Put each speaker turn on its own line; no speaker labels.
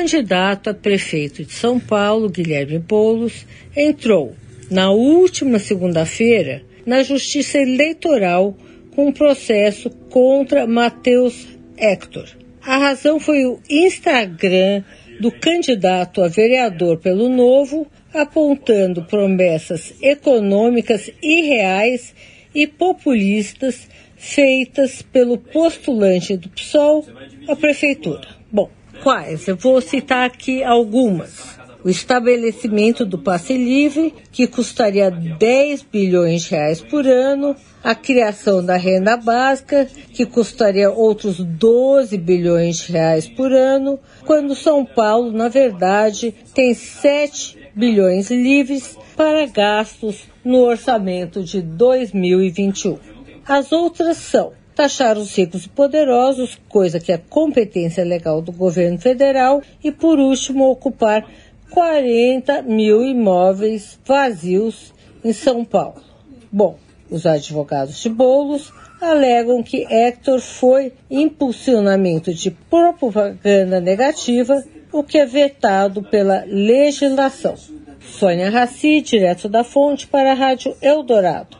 Candidato a prefeito de São Paulo, Guilherme Boulos, entrou na última segunda-feira na Justiça Eleitoral com um processo contra Matheus Hector. A razão foi o Instagram do candidato a vereador pelo Novo, apontando promessas econômicas irreais e populistas feitas pelo postulante do PSOL à prefeitura. Quais? Eu vou citar aqui algumas. O estabelecimento do passe livre, que custaria 10 bilhões de reais por ano, a criação da renda básica, que custaria outros 12 bilhões de reais por ano, quando São Paulo, na verdade, tem 7 bilhões livres para gastos no orçamento de 2021. As outras são taxar os ricos e poderosos, coisa que é competência legal do governo federal, e por último, ocupar 40 mil imóveis vazios em São Paulo. Bom, os advogados de bolos alegam que Hector foi impulsionamento de propaganda negativa, o que é vetado pela legislação. Sônia Raci, direto da fonte para a Rádio Eldorado.